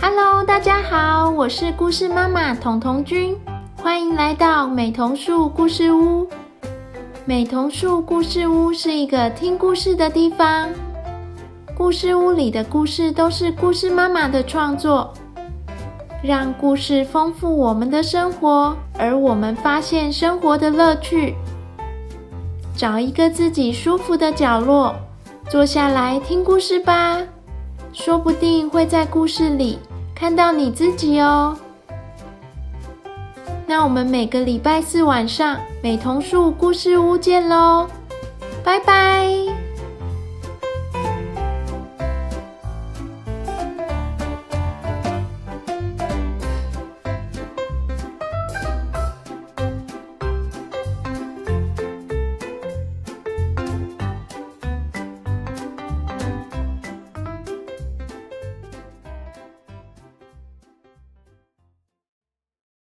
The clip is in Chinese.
Hello，大家好，我是故事妈妈彤彤君，欢迎来到美童树故事屋。美童树故事屋是一个听故事的地方，故事屋里的故事都是故事妈妈的创作，让故事丰富我们的生活，而我们发现生活的乐趣。找一个自己舒服的角落，坐下来听故事吧，说不定会在故事里。看到你自己哦，那我们每个礼拜四晚上美瞳树故事屋见喽，拜拜。